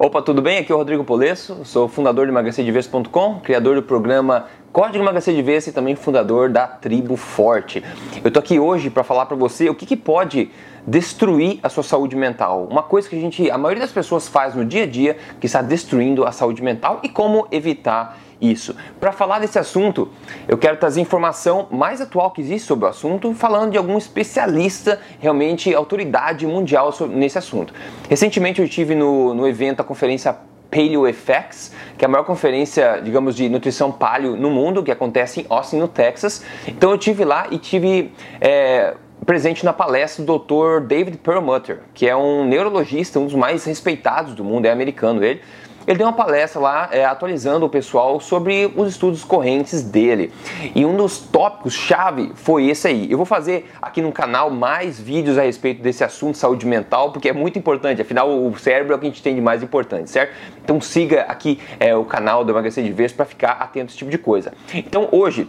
Opa, tudo bem? Aqui é o Rodrigo Polesso, sou fundador de emagrecerdeves.com, criador do programa Código Emagrecer de Vez e também fundador da Tribo Forte. Eu tô aqui hoje para falar para você o que, que pode destruir a sua saúde mental. Uma coisa que a gente, a maioria das pessoas faz no dia a dia que está destruindo a saúde mental e como evitar isso. Para falar desse assunto, eu quero trazer informação mais atual que existe sobre o assunto, falando de algum especialista, realmente autoridade mundial nesse assunto. Recentemente eu estive no, no evento, a conferência Paleo que é a maior conferência, digamos, de nutrição paleo no mundo, que acontece em Austin, no Texas. Então eu tive lá e tive é, presente na palestra do Dr. David Perlmutter, que é um neurologista, um dos mais respeitados do mundo, é americano ele. Ele deu uma palestra lá é, atualizando o pessoal sobre os estudos correntes dele. E um dos tópicos chave foi esse aí. Eu vou fazer aqui no canal mais vídeos a respeito desse assunto saúde mental, porque é muito importante. Afinal, o cérebro é o que a gente tem de mais importante, certo? Então siga aqui é, o canal do Emagrecer de Vez para ficar atento a esse tipo de coisa. Então hoje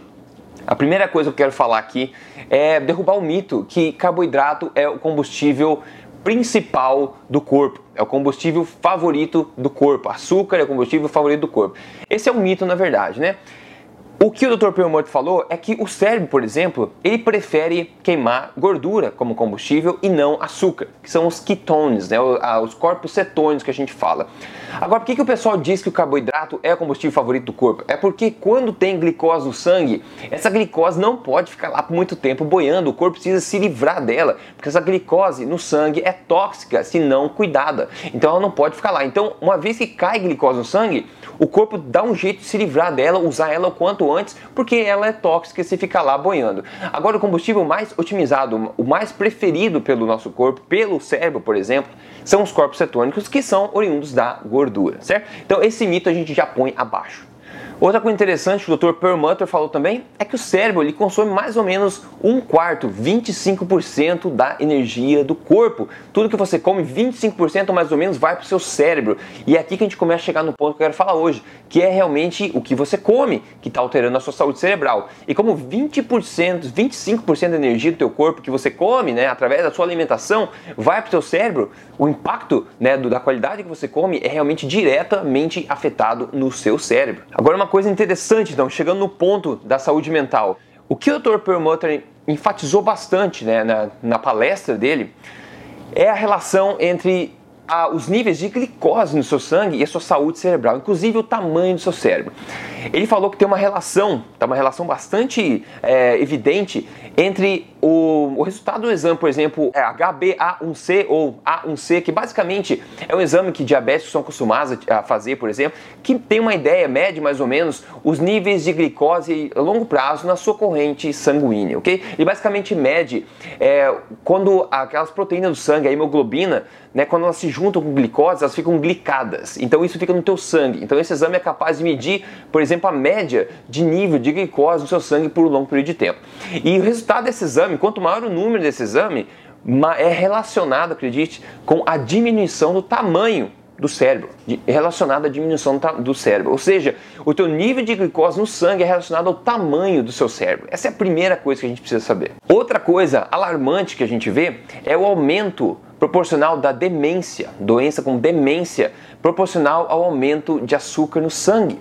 a primeira coisa que eu quero falar aqui é derrubar o mito que carboidrato é o combustível principal do corpo, é o combustível favorito do corpo. Açúcar é o combustível favorito do corpo. Esse é um mito, na verdade, né? O que o Dr. Perlmutter falou é que o cérebro, por exemplo, ele prefere queimar gordura como combustível e não açúcar, que são os ketones, né, os corpos cetônicos que a gente fala. Agora, por que, que o pessoal diz que o carboidrato é o combustível favorito do corpo? É porque quando tem glicose no sangue, essa glicose não pode ficar lá por muito tempo boiando, o corpo precisa se livrar dela, porque essa glicose no sangue é tóxica se não cuidada. Então ela não pode ficar lá. Então, uma vez que cai glicose no sangue, o corpo dá um jeito de se livrar dela, usar ela o quanto antes, porque ela é tóxica se ficar lá boiando. Agora, o combustível mais otimizado, o mais preferido pelo nosso corpo, pelo cérebro, por exemplo, são os corpos cetônicos que são oriundos da gordura, certo? Então, esse mito a gente já põe abaixo. Outra coisa interessante que o Dr. Perlmutter falou também é que o cérebro ele consome mais ou menos um quarto, 25% da energia do corpo. Tudo que você come, 25% mais ou menos vai para o seu cérebro. E é aqui que a gente começa a chegar no ponto que eu quero falar hoje, que é realmente o que você come que está alterando a sua saúde cerebral. E como 20%, 25% da energia do teu corpo que você come, né, através da sua alimentação, vai para o seu cérebro, o impacto né, do, da qualidade que você come é realmente diretamente afetado no seu cérebro. Agora uma coisa interessante, então, chegando no ponto da saúde mental. O que o Dr. Perlmutter enfatizou bastante né, na, na palestra dele é a relação entre a, os níveis de glicose no seu sangue e a sua saúde cerebral, inclusive o tamanho do seu cérebro. Ele falou que tem uma relação, tá uma relação bastante é, evidente entre o, o, resultado do exame, por exemplo, é HbA1c ou A1c, que basicamente é um exame que diabéticos são acostumados a fazer, por exemplo, que tem uma ideia, mede mais ou menos os níveis de glicose a longo prazo na sua corrente sanguínea, ok? Ele basicamente mede é, quando aquelas proteínas do sangue, a hemoglobina, né, quando elas se juntam com glicose, elas ficam glicadas. Então isso fica no teu sangue. Então esse exame é capaz de medir, por exemplo, a média de nível de glicose no seu sangue por um longo período de tempo. E o resultado desse exame, quanto maior o número desse exame, é relacionado, acredite, com a diminuição do tamanho do cérebro, relacionado à diminuição do cérebro. Ou seja, o teu nível de glicose no sangue é relacionado ao tamanho do seu cérebro. Essa é a primeira coisa que a gente precisa saber. Outra coisa alarmante que a gente vê é o aumento proporcional da demência, doença com demência, proporcional ao aumento de açúcar no sangue.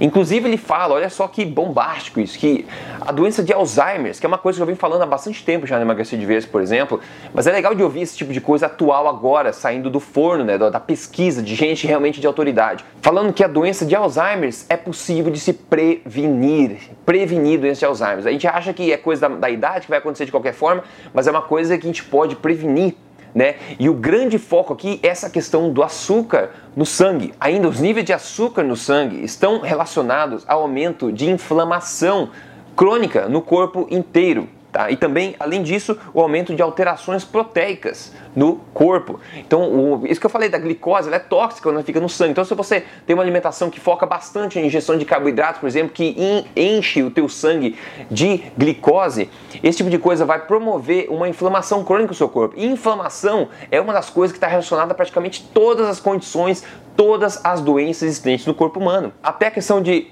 Inclusive ele fala, olha só que bombástico isso, que a doença de Alzheimer, que é uma coisa que eu venho falando há bastante tempo já no Emagrecer de Vez, por exemplo, mas é legal de ouvir esse tipo de coisa atual agora, saindo do forno, né, da pesquisa, de gente realmente de autoridade, falando que a doença de Alzheimer é possível de se prevenir, prevenir doença de Alzheimer. A gente acha que é coisa da, da idade, que vai acontecer de qualquer forma, mas é uma coisa que a gente pode prevenir né? E o grande foco aqui é essa questão do açúcar no sangue. Ainda os níveis de açúcar no sangue estão relacionados ao aumento de inflamação crônica no corpo inteiro. Tá? E também, além disso, o aumento de alterações proteicas no corpo. Então, o, isso que eu falei da glicose, ela é tóxica quando ela fica no sangue. Então, se você tem uma alimentação que foca bastante em ingestão de carboidratos, por exemplo, que enche o teu sangue de glicose, esse tipo de coisa vai promover uma inflamação crônica no seu corpo. E inflamação é uma das coisas que está relacionada a praticamente todas as condições, todas as doenças existentes no corpo humano. Até a questão de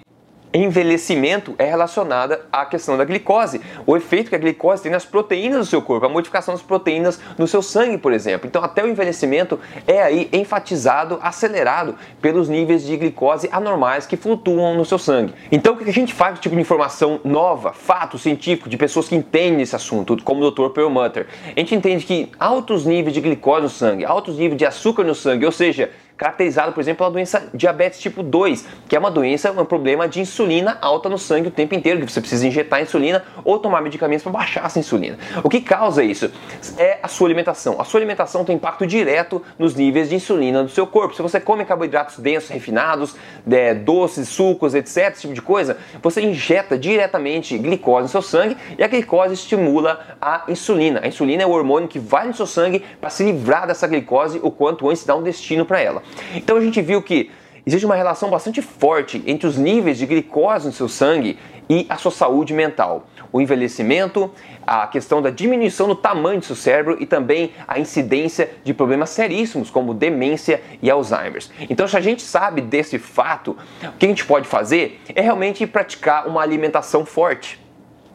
envelhecimento é relacionada à questão da glicose, o efeito que a glicose tem nas proteínas do seu corpo, a modificação das proteínas no seu sangue, por exemplo. Então, até o envelhecimento é aí enfatizado, acelerado pelos níveis de glicose anormais que flutuam no seu sangue. Então, o que a gente faz com tipo de informação nova, fato científico, de pessoas que entendem esse assunto, como o Dr. Perlmutter? A gente entende que altos níveis de glicose no sangue, altos níveis de açúcar no sangue, ou seja, caracterizado, por exemplo, pela doença diabetes tipo 2, que é uma doença, um problema de insulina alta no sangue o tempo inteiro, que você precisa injetar insulina ou tomar medicamentos para baixar essa insulina. O que causa isso? É a sua alimentação. A sua alimentação tem impacto direto nos níveis de insulina do seu corpo. Se você come carboidratos densos, refinados, é, doces, sucos, etc., esse tipo de coisa, você injeta diretamente glicose no seu sangue e a glicose estimula a insulina. A insulina é o hormônio que vai no seu sangue para se livrar dessa glicose o quanto antes dar um destino para ela. Então a gente viu que existe uma relação bastante forte entre os níveis de glicose no seu sangue e a sua saúde mental. O envelhecimento, a questão da diminuição do tamanho do seu cérebro e também a incidência de problemas seríssimos como demência e Alzheimer. Então, se a gente sabe desse fato, o que a gente pode fazer é realmente praticar uma alimentação forte.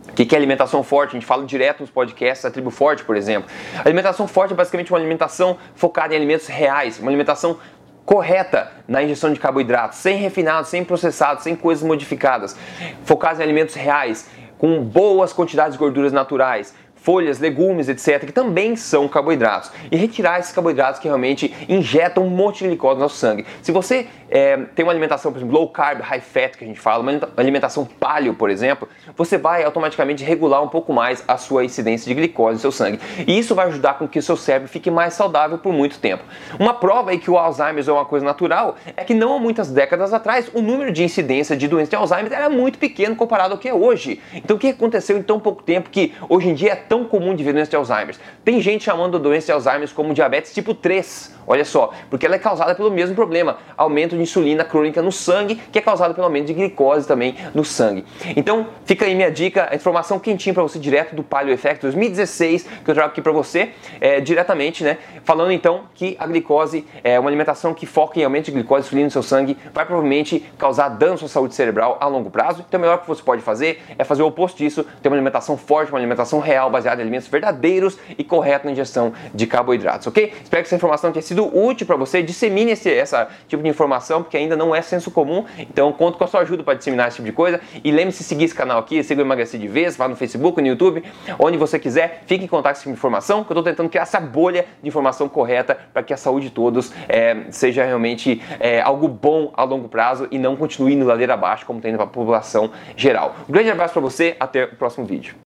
O que é alimentação forte? A gente fala direto nos podcasts da Tribo Forte, por exemplo. Alimentação forte é basicamente uma alimentação focada em alimentos reais, uma alimentação correta na ingestão de carboidratos, sem refinados, sem processados, sem coisas modificadas, focados em alimentos reais, com boas quantidades de gorduras naturais, folhas, legumes, etc., que também são carboidratos, e retirar esses carboidratos que realmente injetam um monte de glicose no nosso sangue. Se você é, tem uma alimentação, por exemplo, low carb, high fat, que a gente fala, uma alimentação paleo, por exemplo, você vai automaticamente regular um pouco mais a sua incidência de glicose no seu sangue. E isso vai ajudar com que o seu cérebro fique mais saudável por muito tempo. Uma prova aí que o Alzheimer é uma coisa natural é que não há muitas décadas atrás o número de incidência de doença de Alzheimer era muito pequeno comparado ao que é hoje. Então o que aconteceu em tão pouco tempo que hoje em dia é tão comum de ver doença de Alzheimer? Tem gente chamando a doença de Alzheimer como diabetes tipo 3. Olha só, porque ela é causada pelo mesmo problema, aumento de insulina crônica no sangue, que é causado pelo aumento de glicose também no sangue. Então, fica aí minha dica, a informação quentinha para você direto do Paleo Effect 2016, que eu trago aqui para você, é, diretamente, né? Falando então que a glicose é uma alimentação que foca em aumento de glicose e insulina no seu sangue, vai provavelmente causar dano à sua saúde cerebral a longo prazo. Então, o melhor que você pode fazer é fazer o oposto disso, ter uma alimentação forte, uma alimentação real, baseada em alimentos verdadeiros e correta ingestão de carboidratos, ok? Espero que essa informação tenha sido útil para você, dissemine esse essa tipo de informação, porque ainda não é senso comum, então conto com a sua ajuda para disseminar esse tipo de coisa. E lembre-se de seguir esse canal aqui, siga o Emagrecer de Vez, vá no Facebook, no YouTube, onde você quiser, fique em contato com essa informação, que eu estou tentando criar essa bolha de informação correta para que a saúde de todos é, seja realmente é, algo bom a longo prazo e não continue no ladeira abaixo como tem na população geral. Um grande abraço para você, até o próximo vídeo.